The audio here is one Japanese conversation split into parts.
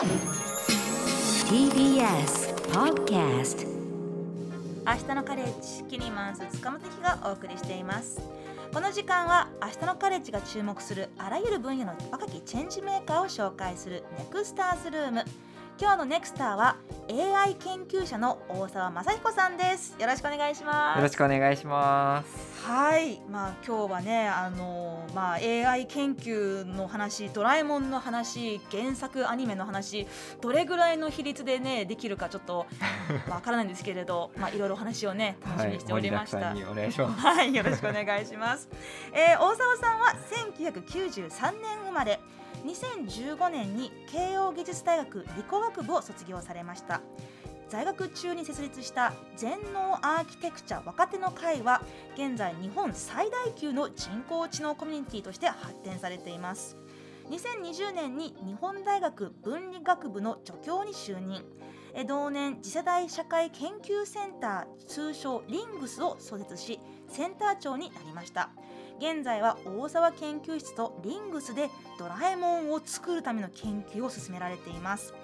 TBS Podcast 明日のカレッジキニマンス塚本貴がお送りしています。この時間は明日のカレッジが注目するあらゆる分野の若きチェンジメーカーを紹介するネクスターズルーム。今日のネクスターは AI 研究者の大沢雅彦さんですよろしくお願いしますよろしくお願いします。はい、まあ今日はね、あのまあ AI 研究の話、ドラえもんの話、原作アニメの話、どれぐらいの比率でねできるかちょっとま あわからないんですけれど、まあいろいろお話をね楽しみにしておりました。はい、お願いします。はい、よろしくお願いします。えー、大沢さんは1993年生まれ、2015年に慶應義塾大学理工学部を卒業されました。在学中に設立した全農アーキテクチャ若手の会は現在日本最大級の人工知能コミュニティとして発展されています。2020年に日本大学文理学部の助教に就任。同年次世代社会研究センター通称リングスを創設しセンター長になりました。現在は大沢研究室とリングスでドラえもんを作るための研究を進められています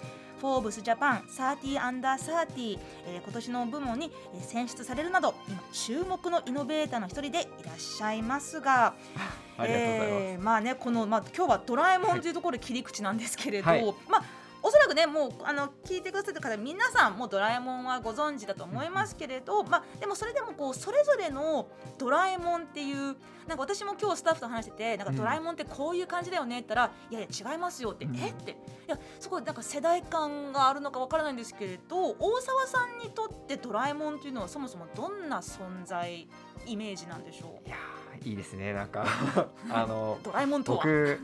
フォーブスジャパン30アンダー30、えー、今年の部門にえー選出されるなど今注目のイノベーターの一人でいらっしゃいますがありがとうございます。えーまあねこのまあ今日はドラえもんというところで切り口なんですけれど、はいまあおそらくねもうあの聞いてくださってる方皆さんもうドラえもんはご存知だと思いますけれど、まあでもそれでもこうそれぞれのドラえもんっていうなんか私も今日スタッフと話しててなんかうんドラえもんってこういう感じだよねって言ったら、いやいや違いますよって、うん。えって。いやそこなんか世代間があるのかわからないんですけれど大沢さんにとってドラえもんというのはそもそもどんな存在イメージなんでしょう？いやーいいですねなんか。あのドラえもんとは。僕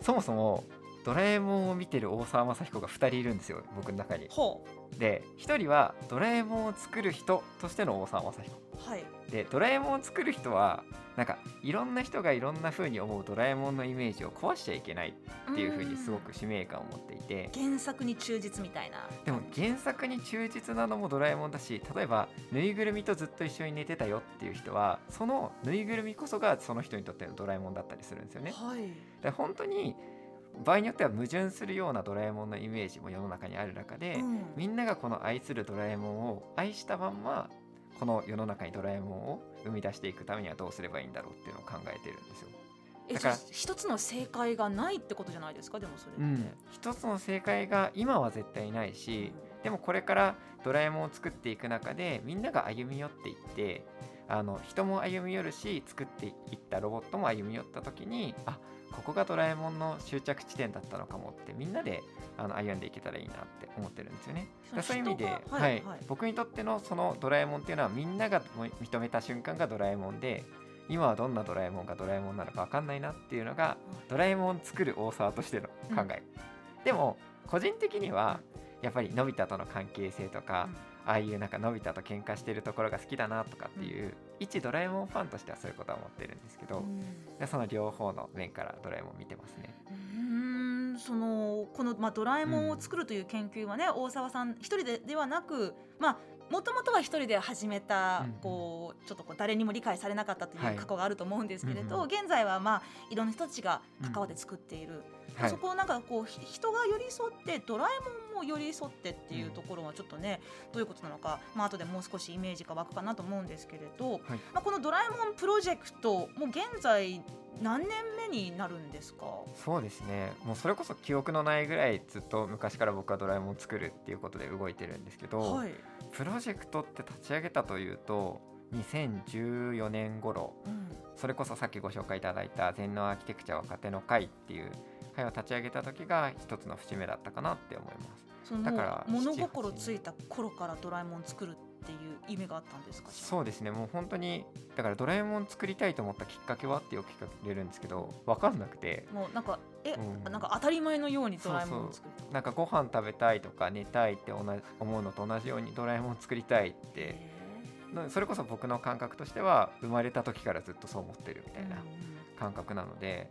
そもそもドラえもんを見てる大沢雅彦が2人いるんですよ僕の中に。ほで1人はドラえもんを作る人としての大沢雅彦。うはいでドラえもんを作る人はなんかいろんな人がいろんな風に思うドラえもんのイメージを壊しちゃいけないっていう風にすごく使命感を持っていて。原作に忠実みたいなでも原作に忠実なのもドラえもんだし例えばぬいぐるみとずっと一緒に寝てたよっていう人はそのぬいぐるみこそがその人にとってのドラえもんだったりするんですよね。はいで本当に場合によっては矛盾するようなドラえもんのイメージも世の中にある中で、うん。みんながこの愛するドラえもんを愛したまんまこの世の中にドラえもんを生み出していくためにはどうすればいいんだろうっていうのを考えてるんですよ。えだから一つの正解がないってことじゃないですか？でもそれって、うん、一つの正解が今は絶対ないしでもこれからドラえもんを作っていく中でみんなが歩み寄っていってあの人も歩み寄るし作っていったロボットも歩み寄った時にあここがドラえもんの終着地点だったのかもってみんなであの歩んでいけたらいいなって思ってるんですよね。そのそういう意味で、はいはい。はい。僕にとってのそのドラえもんっていうのはみんながも認めた瞬間がドラえもんで今はどんなドラえもんがドラえもんなのか分かんないなっていうのがドラえもん作る大沢としての考え、でも個人的にはやっぱりのび太との関係性とか、ああいうなんかのび太と喧嘩してるところが好きだなとかっていう、一ドラえもんファンとしてはそういうことは思ってるんですけど、うん。でその両方の面からドラえもん見てますね。うーんそのこの、まあ、ドラえもんを作るという研究はね、大沢さん一人でではなくまあもともとは一人で始めた、うんこうちょっとこう誰にも理解されなかったといはい。う過去があると思うんですけれど、現在はまあいろんな人たちが関わって作っている、はい。そこをなんかこうひ人が寄り添ってドラえもんも寄り添ってっていうところはちょっとね、どういうことなのか、まあ後でもう少しイメージが湧くかなと思うんですけれど、はい。まあ、このドラえもんプロジェクトもう現在何年目になるんですか？そうですね。もうそれこそ記憶のないぐらいずっと昔から僕はドラえもんを作るっていうことで動いてるんですけど、はい。プロジェクトって立ち上げたというと2014年頃うん。それこそさっきご紹介いただいた全農アーキテクチャ若手の会っていう会を立ち上げた時が一つの節目だったかなって思います。だから物7心ついた頃からドラえもん作るっていう夢があったんですか？そうですね。もう本当にだからドラえもん作りたいと思ったきっかけはってよく聞かれるんですけど分かんなくて。もうなんかえ、うん。なんか当たり前のようにドラえもんを作る。なんかご飯食べたいとか寝たいって同じ思うのと同じようにドラえもん作りたいって。それこそ僕の感覚としては生まれた時からずっとそう思ってるみーたいなうん感覚なので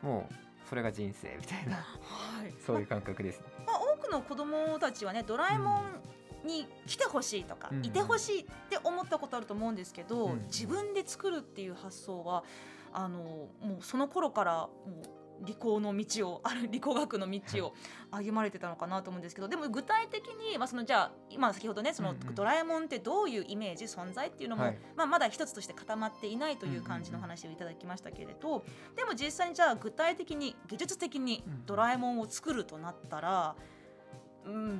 もうそれが人生みたいな。はい。そういう感覚ですね。まあ、多くの子供たちはねドラえもんに来てほしいとか、うんいてほしいって思ったことあると思うんですけど、うん自分で作るっていう発想はあのもうその頃からもう理工の道をある 理工学の道を歩まれてたのかなと思うんですけどでも具体的に、まあ、そのじゃあ今先ほどねその、ドラえもんってどういうイメージ存在っていうのも、はい。まあ、まだ一つとして固まっていないという感じの話をいただきましたけれど、でも実際にじゃあ具体的に技術的にうんドラえもんを作るとなったら、うん、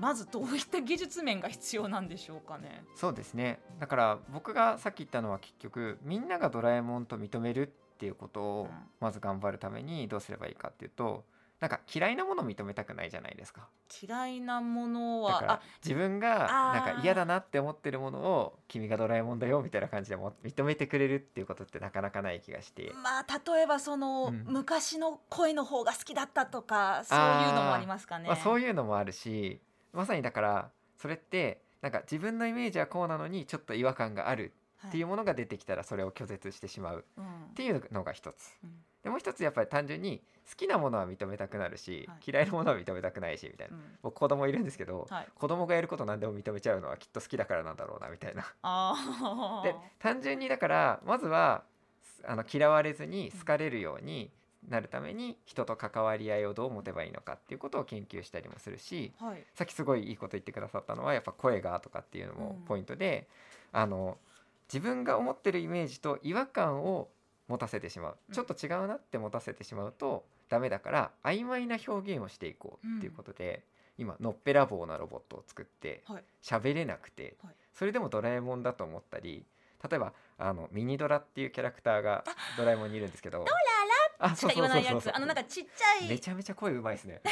まずどういった技術面が必要なんでしょうかね。そうですねだから僕がさっき言ったのは結局みんながドラえもんと認めるっていうことをうんまず頑張るためにどうすればいいかっていうとなんか嫌いなものを認めたくないじゃないですか。嫌いなものはだから自分がなんか嫌だなって思ってるものを君がドラえもんだよみたいな感じでも認めてくれるっていうことってなかなかない気がして。まあ例えばその、うん。昔の声の方が好きだったとかそういうのもありますかね。まあ、そういうのもあるしまさにだからそれってなんか自分のイメージはこうなのにちょっと違和感があるはっていうものが出てきたらそれを拒絶してしまううんっていうのが一つ。うんでもう一つやっぱり単純に好きなものは認めたくなるし、はい。嫌いなものは認めたくないしみたいな。うん。僕子供いるんですけど、はい。子供がやること何でも認めちゃうのはきっと好きだからなんだろうなみたいな。あで単純にだからまずはあの嫌われずに好かれるようになるために人と関わり合いをどう持てばいいのかっていうことを研究したりもするしあ、はい、さっきすごいいいこと言ってくださったのはやっぱ声がとかっていうのもうん。ポイントで、あの自分が思ってるイメージと違和感を持たせてしまう。うん。ちょっと違うなって持たせてしまうとダメだから曖昧な表現をしていこうっていうことで、今のっぺらぼうなロボットを作ってはい。喋れなくて、はい。それでもドラえもんだと思ったり例えばあのミニドラっていうキャラクターがドラえもんにいるんですけど。しか言わないやつ。あのなんかちっちゃい。めちゃめちゃ声うまいですね。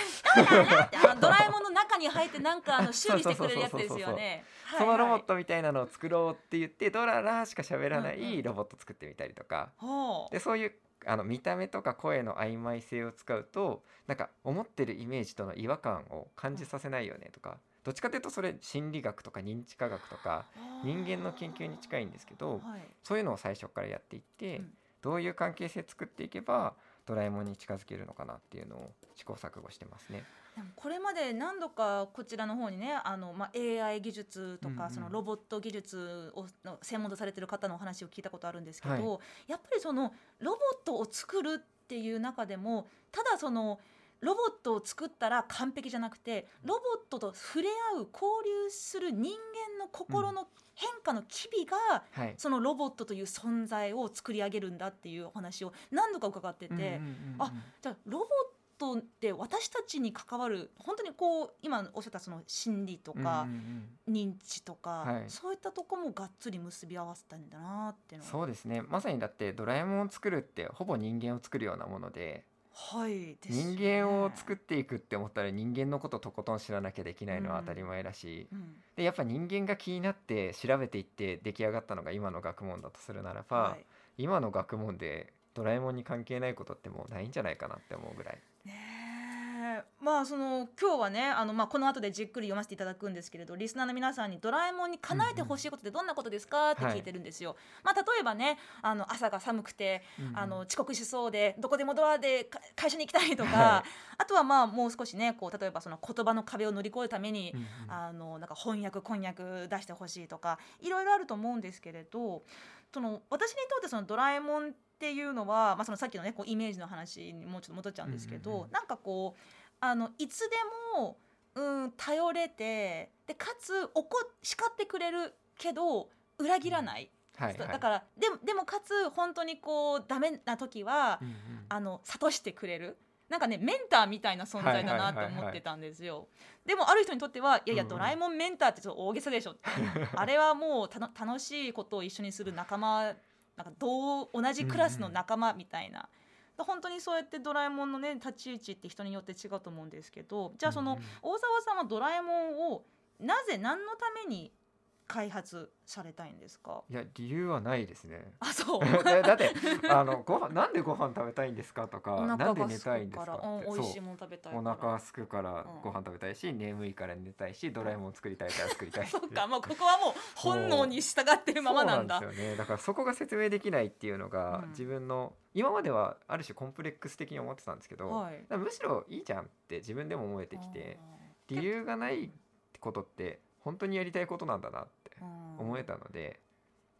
ドラえもんの中に入ってなんかあの修理してくれるやつですよね。そのロボット。トみたいなのを作ろうって言ってドララしか喋らなうんうんいロボット作ってみたりとか、ほう。でそういうあの見た目とか声の曖昧性を使うとなんか思ってるイメージとの違和感を感じさせないよねとか。どっちかというとそれ心理学とか認知科学とか人間の研究に近いんですけどはい。そういうのを最初からやっていって、うんどういう関係性作っていけばドラえもんに近づけるのかなっていうのを試行錯誤してますね。でもこれまで何度かこちらの方にねあの、まあ、AI 技術とか、うんうんそのロボット技術をの専門とされてる方のお話を聞いたことあるんですけど、はいやっぱりそのロボットを作るっていう中でもただそのロボットを作ったら完璧じゃなくてロボットと触れ合う交流する人間の心の変化の機微が、はい、そのロボットという存在を作り上げるんだっていうお話を何度か伺ってて、うんうんうんうんあじゃあロボットって私たちに関わる本当にこう今おっしゃったその心理とかうんうん認知とか、はい。そういったとこもがっつり結び合わせたんだなっていうのは。そうですね。まさにだってドラえもんを作るってほぼ人間を作るようなものではいですよ人ね間を作っていくって思ったら人間のこととことん知らなきゃできないのは当たり前だし、うん。でやっぱ人間が気になって調べていって出来上がったのが今の学問だとするならば、はい。今の学問でドラえもんに関係ないことってもうないんじゃないかなって思うぐらい。ねえまあその今日はねあの、まあ、この後でじっくり読ませていただくんですけれどリスナーの皆さんに「ドラえもんに叶えてほしいことってどんなことですか?」って聞いてるんですよ。まあ、例えばねあの朝が寒くてあの遅刻しそうでどこでもドアでか会社に行きたいとか、はい。あとはまあもう少しねこう例えばその言葉の壁を乗り越えるために、うんうん。あのなんか翻訳こんにゃく出してほしいとかいろいろあると思うんですけれどその私にとってそのドラえもんっていうのは、まあ、そのさっきのねこうイメージの話にもうちょっと戻っちゃうんですけど、うんうんうん。なんかこうあのいつでも、うん、頼れてでかつ怒叱ってくれるけど裏切らない、はいはい。だからでもでもかつ本当にこうダメな時は、うんうん。あの諭してくれる。なんかねメンターみたいな存在だなと思ってたんですよ。でもある人にとってはいやいやうんうん。ドラえもんメンターってちょっと大げさでしょ。あれはもうたの楽しいことを一緒にする仲間なんか同同じクラスの仲間みたいな。本当にそうやってドラえもんのね立ち位置って人によって違うと思うんですけどじゃあその、大沢さんはドラえもんをなぜ何のために開発されたいんですか？いや理由はないですね。あそう。だだってあのご飯なんでご飯食べたいんですかとかおなんで寝たいんですからって。うん美味しいもの食べたいかおら腹すくからうん。ご飯食べたいし、眠いから寝たいしドラえもん作りたいから作りたいそうか。もうここはもう 本能に従ってるままなんだ。そうなんですよね。だからそこが説明できないっていうのが、うん。自分の今まではある種コンプレックス的に思ってたんですけど、はい。むしろいいじゃんって自分でも思えてきて理由がないことって本当にやりたいことなんだな思えたので、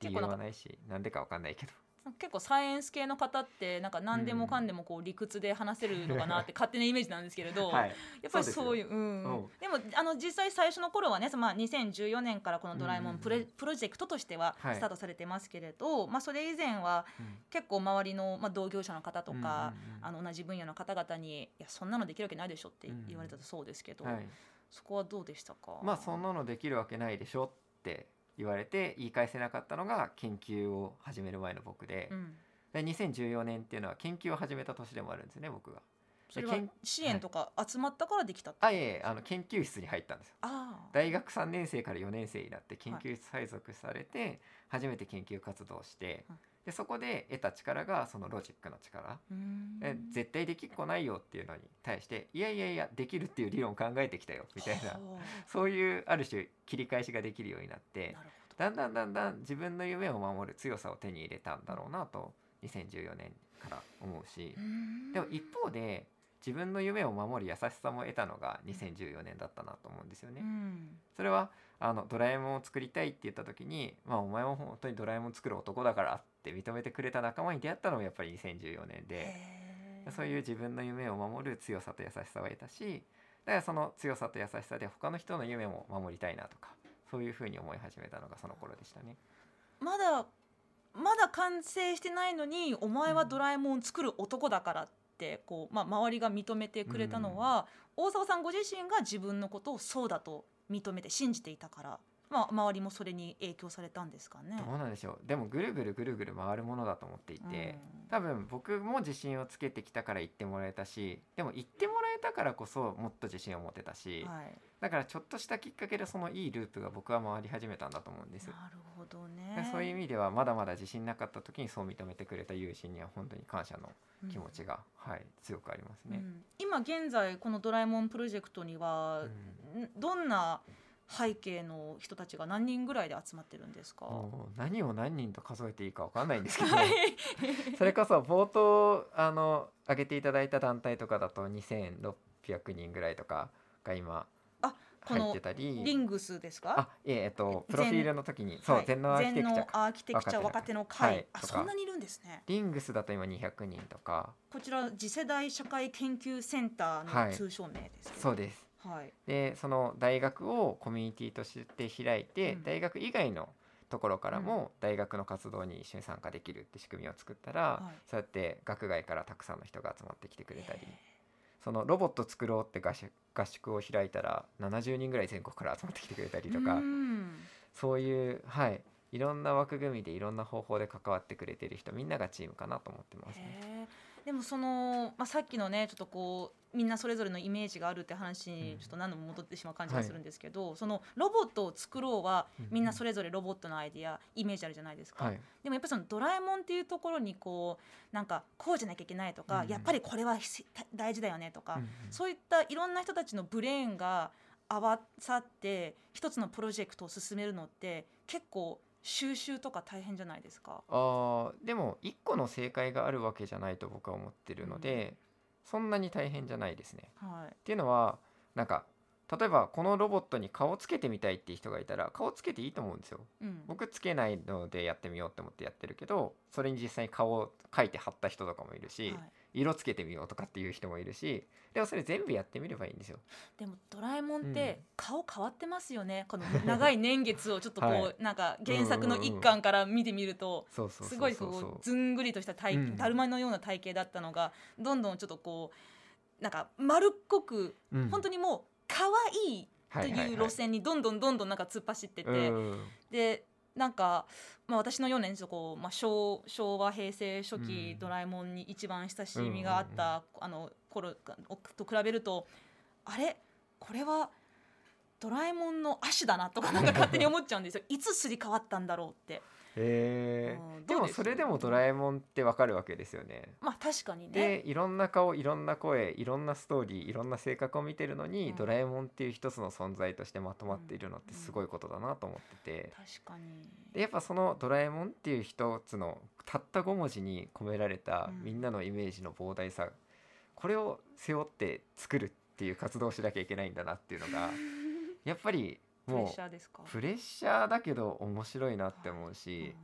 結構なん。か理由はないしなんでかわかんないけど。結構サイエンス系の方ってなんか何でもかんでもこう理屈で話せるのかなって 勝手なイメージなんですけれど、はい。やっぱりそういうそううん。うん。でもあの実際最初の頃はね、そのまあ、2014年からこの「ドラえもんプレ」うん。プロジェクトとしてははい。スタートされてますけれど、まあ、それ以前はうん。結構周りの、まあ、同業者の方とか、あの同じ分野の方々に「いやそんなのできるわけないでしょ」って言われたそうですけど、はい。そこはどうでしたか？まあそんなのできるわけないでしょって言われて言い返せなかったのが研究を始める前の僕で,、うん、で2014年っていうのは研究を始めた年でもあるんですよね僕が。それは支援とか集まったからできたってあいえあの研究室に入ったんですよ。大学3年生から4年生になって研究室配属されて初めて研究活動をしてうんでそこで得た力がそのロジックの力。絶対できっこないよっていうのに対していやいやいやできるっていう理論を考えてきたよみたいな。はそういうある種切り返しができるようになってだんだんだんだん自分の夢を守る強さを手に入れたんだろうなと2014年から思うし。でも一方で自分の夢を守る優しさも得たのが2014年だったなと思うんですよね。うん。それはあのドラえもんを作りたいって言った時に、まあ、お前も本当にドラえもん作る男だからって認めてくれた仲間に出会ったのもやっぱり2014年でそういう自分の夢を守る強さと優しさを得たしだからその強さと優しさで他の人の夢も守りたいなとかそういうふうに思い始めたのがその頃でしたね。まだまだ完成してないのにお前はドラえもんを作る男だからってこう、まあ、周りが認めてくれたのは、大沢さんご自身が自分のことをそうだと認めて信じていたから、まあ、周りもそれに影響されたんですかね。どうなんでしょうでもぐるぐるぐるぐる回るものだと思っていて、うん多分僕も自信をつけてきたから言ってもらえたしでも言ってもらえたからこそもっと自信を持てたし、はい、だからちょっとしたきっかけでそのいいループが僕は回り始めたんだと思うんですよ。なるほどでね。そういう意味ではまだまだ自信なかった時にそう認めてくれた友人には本当に感謝の気持ちが、はい、強くありますね。うん今現在この「ドラえもん」プロジェクトには、んどんな背景の人たちが何人ぐらいで集まってるんですか、何を何人と数えていいかわかんないんですけど。はい。それこそ冒頭あの挙げていただいた団体とかだと2600人ぐらいとかが今入ってたり。リングスですか？あいええっとえプロフィールの時に。そう、はい。全能アーキテクチャ若手の会、はい。あそんなにいるんですね。リングスだと今200人とか。こちら次世代社会研究センターはい。の通称名ですけどそうですはい。でその大学をコミュニティとして開いて、うん。大学以外のところからも大学の活動に一緒に参加できるって仕組みを作ったら、はい。そうやって学外からたくさんの人が集まってきてくれたりそのロボット作ろうって合宿合宿を開いたら70人ぐらい全国から集まってきてくれたりとか、うん。そういうはい。いろんな枠組みでいろんな方法で関わってくれてる人みんながチームかなと思ってますね。でもその、まあ、さっきのねちょっとこうみんなそれぞれのイメージがあるって話うん。にちょっと何度も戻ってしまう感じがするんですけど、そのロボットを作ろうはみんなそれぞれロボットのアイディアイメージあるじゃないですか、はい、でもやっぱりそのドラえもんっていうところにこうなんかこうじゃなきゃいけないとか、うん。やっぱりこれはひ大事だよねとか、うんうん。そういったいろんな人たちのブレーンが合わさって一つのプロジェクトを進めるのって結構収集とか大変じゃないですか。あーでも一個の正解があるわけじゃないと僕は思ってるので、そんなに大変じゃないですね。はいっていうのはなんか例えばこのロボットに顔つけてみたいっていう人がいたら顔つけていいと思うんですよ。うん、僕つけないのでやってみようって思ってやってるけどそれに実際に顔を描いて貼った人とかもいるし、はい。色つけてみようとかっていう人もいるしでもそれ全部やってみればいいんですよ。でもドラえもんっうん。て顔変わってますよね、この長い年月をちょっとこう、はい。なんか原作の一巻から見てみると、すごいこうずんぐりとした体、うんだるまのような体型だったのがどんどんちょっとこうなんか丸っこく、うん。本当にもう可愛いとはいう路線にどんどんどんどんなんか突っ走ってて、うん。でなんか、まあ、私のようなちょっとこう、まあ、昭昭和平成初期、うん。ドラえもんに一番親しみがあった、あの頃と比べるとあれ？これはドラえもんの足だなとかなんか 勝手に思っちゃうんですよ。いつすり替わったんだろうって。へうんーでもそれでもドラえもんってわかるわけですよね。まあ確かにね。でいろんな顔いろんな声いろんなストーリーいろんな性格を見てるのに、うん。ドラえもんっていう一つの存在としてまとまっているのってすごいことだなと思ってて、確かに。でやっぱその「ドラえもん」っていう一つのたった5文字に込められたうん。みんなのイメージの膨大さ、これを背負って作るっていう活動をしなきゃいけないんだなっていうのがやっぱりプレッもシャーですか？うプレッシャーだけど面白いなって思うし、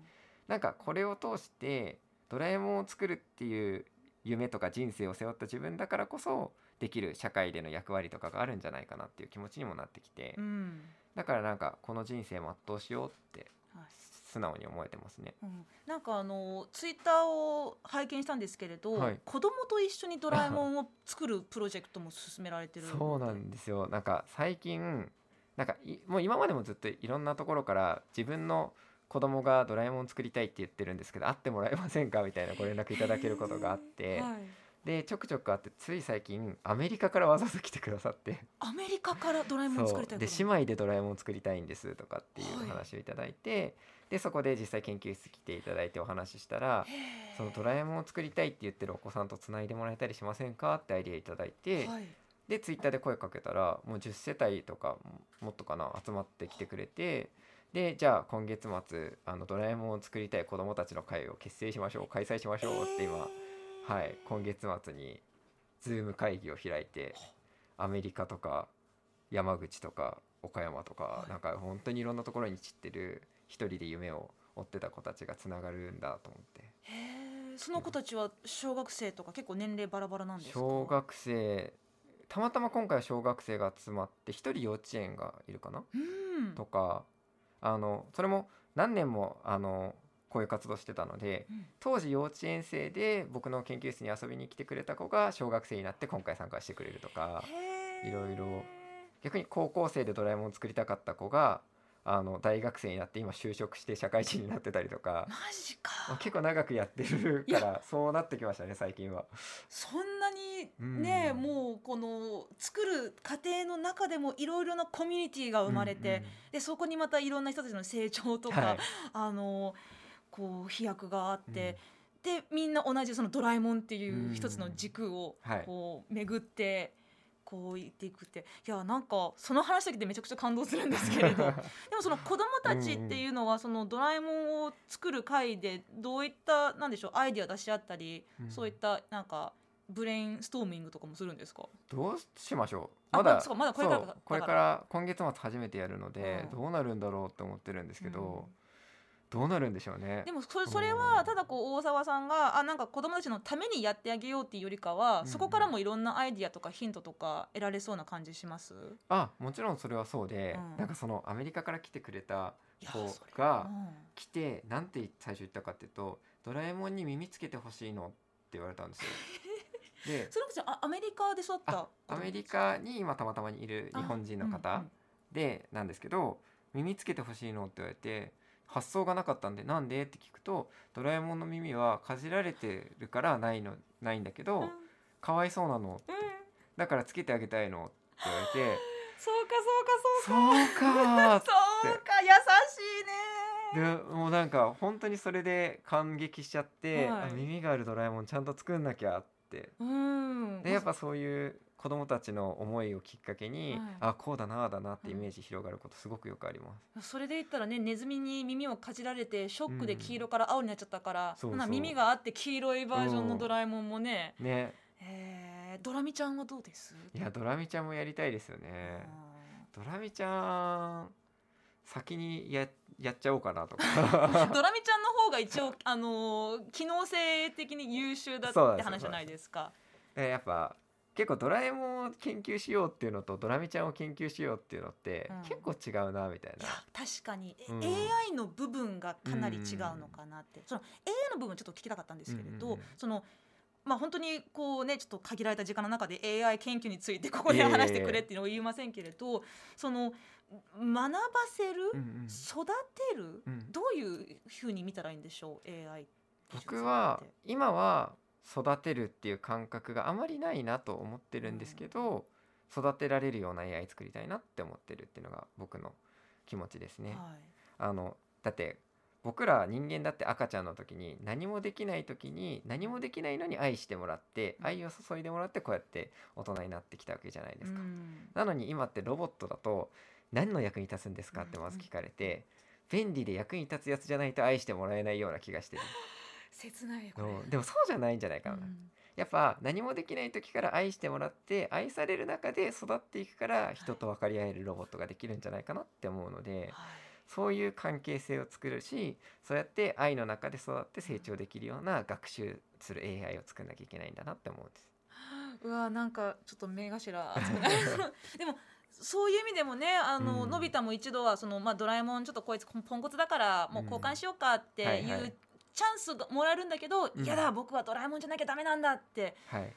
なんかこれを通してドラえもんを作るっていう夢とか人生を背負った自分だからこそできる社会での役割とかがあるんじゃないかなっていう気持ちにもなってきて、うん。だからなんかこの人生全うしようってはい。素直に思えてますね。うん、なんかあのツイッターを拝見したんですけれど、はい。子供と一緒にドラえもんを作るプロジェクトも進められてる そうなんですよ。なんか最近なんかいもう今までもずっといろんなところから自分の子供がドラえもん作りたいって言ってるんですけど会ってもらえませんか？みたいなご連絡いただけることがあって、はい、でちょくちょくあってつい最近アメリカからわざわざ来てくださって。アメリカからドラえもん作りたいで姉妹でドラえもん作りたいんですとかっていうはい。話をいただいて、でそこで実際研究室来ていただいてお話ししたらそのドラえもんを作りたいって言ってるお子さんとつないでもらえたりしませんか？ってアイデアいただいて、はい、でツイッターで声かけたらもう10世帯とかももっとかな集まってきてくれてでじゃあ今月末あのドラえもんを作りたい子どもたちの会を結成しましょう開催しましょうって今、はい、今月末にズーム会議を開いてアメリカとか山口とか岡山とか、はい。なんか本当にいろんなところに散ってる一人で夢を追ってた子たちがつながるんだと思って。へー。その子たちは小学生とか結構年齢バラバラなんですか？小学生たまたま今回は小学生が集まって一人幼稚園がいるかな？うん。とかあのそれも何年もあのこういう活動してたのでうん。当時幼稚園生で僕の研究室に遊びに来てくれた子が小学生になって今回参加してくれるとかいろいろ。逆に高校生でドラえもんを作りたかった子があの大学生になって今就職して社会人になってたりとかマジまあか結構長くやってるいからそうなってきましたね最近は。そんなにね、うん。もうこの作る過程の中でもいろいろなコミュニティが生まれて、でそこにまたいろんな人たちの成長とか、はい。あのこう飛躍があって、でみんな同じそのドラえもんっていう一つの軸をはい。こう巡って。こう言っていくって。いやなんかその話だけでめちゃくちゃ感動するんですけれど。でもその子供たちっていうのはそのドラえもんを作る会でどういったなんでしょうアイディア出し合ったり、うん。そういったなんかブレインストーミングとかもするんですか？どうしましょう。あまだまそうまだこれからこれから今月末初めてやるので、うん。どうなるんだろうって思ってるんですけど、うんどうなるんでしょうね。でもそれそれはただこう大沢さんがあなんか子供たちのためにやってあげようっていうよりかは、うんそこからもいろんなアイディアとかヒントとか得られそうな感じします？あもちろんそれはそうで、うん。なんかそのアメリカから来てくれた子それがうん。来てなんて最初言ったかっていうと「ドラえもんに耳つけてほしいの」って言われたんですよ。でそれこそあアメリカで育ったあアメリカに今たまたまにいる日本人の方、でなんですけど耳つけてほしいの？って言われて発想がなかったんでなんで？って聞くとドラえもんの耳はかじられてるからないのないんだけど、うん。かわいそうなの。うん。だからつけてあげたいの。って言われて。そうかそうかそうか。ーっそうか優しいね。でもうなんか本当にそれで感激しちゃって、はい。あ耳があるドラえもんちゃんと作んなきゃって。うん。でやっぱそういう子供たちの思いをきっかけに、はい。あこうだなあだなってイメージ広がることすごくよくあります。それで言ったらねネズミに耳をかじられてショックで黄色から青になっちゃったから、そうそう。ほな耳があって黄色いバージョンのドラえもんもね、ね。えードラミちゃんはどうです？いやドラミちゃんもやりたいですよね。ドラミちゃん先にややっちゃおうかなとか。う んドラミちゃんの方が一応あのー機能性的に優秀だって話じゃないですか。でやっぱ結構ドラえもんを研究しようっていうのとドラミちゃんを研究しようっていうのってうん。結構違うなみたいな。いや確かに、うん。AI の部分がかなり違うのかなって、その AI の部分ちょっと聞きたかったんですけれど、うんうんうん。そのまあ本当にこうねちょっと限られた時間の中で AI 研究についてここで話してくれっていうのを言いませんけれどその学ばせる、うんうん。育てる、うん。どういうふうに見たらいいんでしょう AI 僕は今は育てるっていう感覚があまりないなと思ってるんですけど、育てられるような AI 作りたいなって思ってるっていうのが僕の気持ちですね。はいあのだって僕ら人間だって赤ちゃんの時に何もできない時に何もできないのに愛してもらってうん愛を注いでもらってこうやって大人になってきたわけじゃないですか。うんなのに今ってロボットだと何の役に立つんですかってまず聞かれて便利で役に立つやつじゃないと愛してもらえないような気がしてる。切ないでもそうじゃないんじゃないかな。うん。やっぱ何もできない時から愛してもらって愛される中で育っていくから人と分かり合えるロボットができるんじゃないかなって思うのではい。そういう関係性を作るしそうやって愛の中で育って成長できるような学習する AI を作んなきゃいけないんだなって思うんです。うわなんかちょっと目頭熱くなる。でもそういう意味でもねあの、うん。のび太も一度はその、まあ、ドラえもんちょっとこいつポンコツだからもう交換しようかっていうチャンスがもらえるんだけど、うん。いやだ僕はドラえもんじゃなきゃダメなんだって。はい、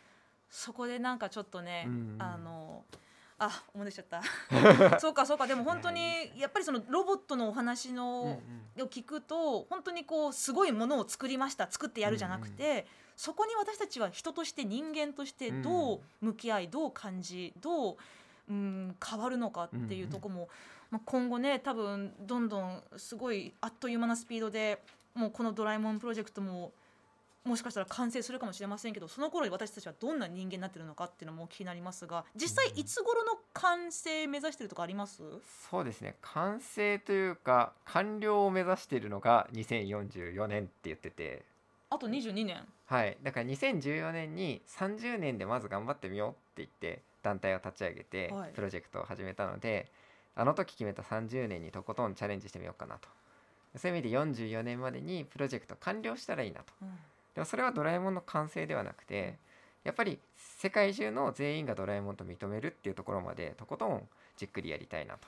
そこでなんかちょっとね、うん。あのあ思い出しちゃった。そうかそうかでも本当にやっぱりそのロボットのお話の、を聞くと本当にこうすごいものを作りました作ってやるじゃなくて、そこに私たちは人として人間としてどう向き合いどう感じどう、うん、変わるのかっていうところも、まあ、今後ね多分どんどんすごいあっという間なスピードでもうこの「ドラえもん」プロジェクトももしかしたら完成するかもしれませんけどその頃に私たちはどんな人間になってるのかっていうのも気になりますが実際いつ頃の完成目指してるとかあります、そうですね完成というか完了を目指しているのが2044年って言ってて。あと22年。はい。だから2014年に30年でまず頑張ってみようって言って団体を立ち上げてはい。プロジェクトを始めたので、あの時決めた30年にとことんチャレンジしてみようかなとそういう意味で44年までにプロジェクト完了したらいいなと。うん。でもそれはドラえもんの完成ではなくてやっぱり世界中の全員がドラえもんと認めるっていうところまでとことんじっくりやりたいなと。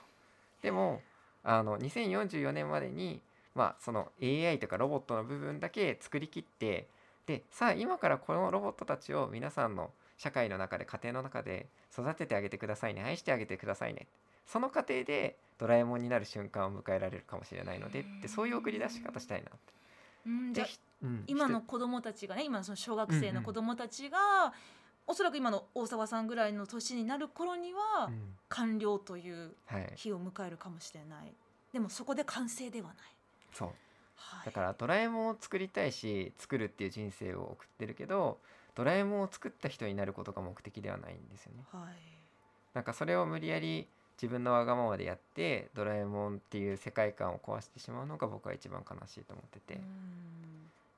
でもあの2044年までにまあその AI とかロボットの部分だけ作りきってでさあ今からこのロボットたちを皆さんの社会の中で家庭の中で育ててあげてくださいね愛してあげてくださいねその過程でドラえもんになる瞬間を迎えられるかもしれないのでってそういう送り出し方したいなって。うん。じゃうん今の子供たちがね今のその小学生の子供たちが、おそらく今の大沢さんぐらいの年になる頃には、うん。完了というはい、日を迎えるかもしれない。でもそこで完成ではない、そう。はい、だからドラえもんを作りたいし作るっていう人生を送ってるけどドラえもんを作った人になることが目的ではないんですよね。はい。なんかそれを無理やり自分のわがままでやってドラえもんっていう世界観を壊してしまうのが僕は一番悲しいと思ってて、うん。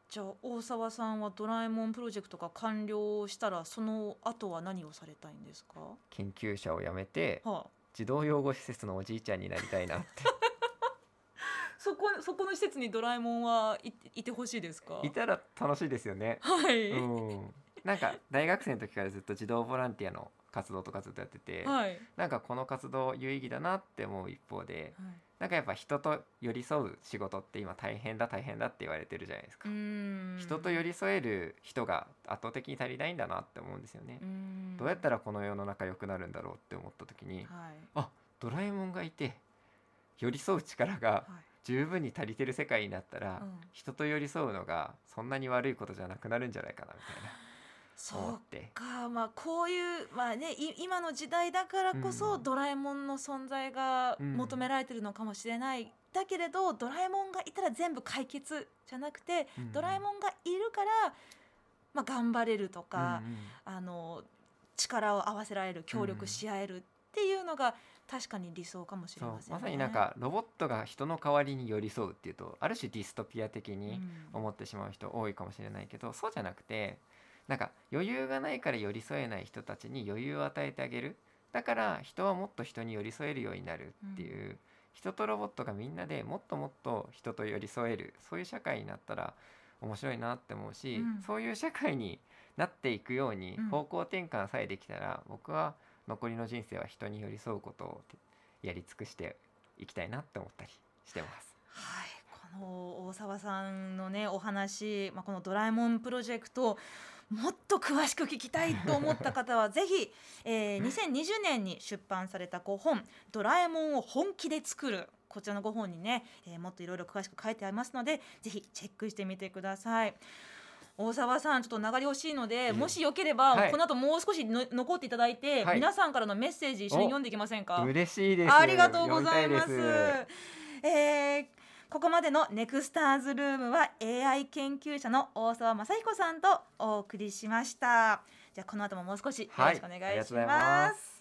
じゃあ大沢さんはドラえもんプロジェクトが完了したらその後は何をされたいんですか、研究者を辞めてはあ、児童養護施設のおじいちゃんになりたいなって。そこそこの施設にドラえもんはいいてほしいですか？いたら楽しいですよね。はい、うん、なんか大学生の時からずっと児童ボランティアの活動とかずっとやってて、はい。なんかこの活動有意義だなって思う一方でなんかやっぱ人と寄り添う仕事って今大変だ大変だって言われてるじゃないですか、うん。人と寄り添える人が圧倒的に足りないんだなって思うんですよね、うん。どうやったらこの世の中良くなるんだろうって思った時にはい。ドラえもんがいて寄り添う力がはい。十分に足りてる世界になったら、うん。人と寄り添うのがそんなに悪いことじゃなくなるんじゃないかなみたいな。思そうかまあこういうまあねい今の時代だからこそ、うん。ドラえもんの存在がうん求められてるのかもしれない、だけれどドラえもんがいたら全部解決じゃなくて、うん。ドラえもんがいるから、まあ、頑張れるとか、うんうんあの力を合わせられる協力し合えるっていうのが確かに理想かもしれませんね。まさになんかロボットが人の代わりに寄り添うっていうとある種ディストピア的にうん。思ってしまう人多いかもしれないけどそうじゃなくてなんか余裕がないから寄り添えない人たちに余裕を与えてあげる。だから人はもっと人に寄り添えるようになるっていう、人とロボットがみんなでもっともっと人と寄り添える。そういう社会になったら面白いなって思うし、うん。そういう社会になっていくようにうん。方向転換さえできたら、僕は残りの人生は人に寄り添うことをやり尽くしていきたいなって思ったりしてます。はい、この大沢さんのねお話、まあ、この「ドラえもんプロジェクト」もっと詳しく聞きたいと思った方は ぜひ、えー、2020年に出版された5本「ドラえもんを本気で作る」こちらの5本にね、えーもっといろいろ詳しく書いてありますのでぜひチェックしてみてください。大沢さんちょっと流れ欲しいので、うんもしよければ、はいこの後もう少しの残っていただいて、はい皆さんからのメッセージ一緒に読んでいきませんか？嬉しいです。ありがとうございます。いえーここまでのネクスターズルームは AI 研究者の大沢雅彦さんとお送りしました。じゃあこの後ももう少しよろしくお願いします、はいま。ます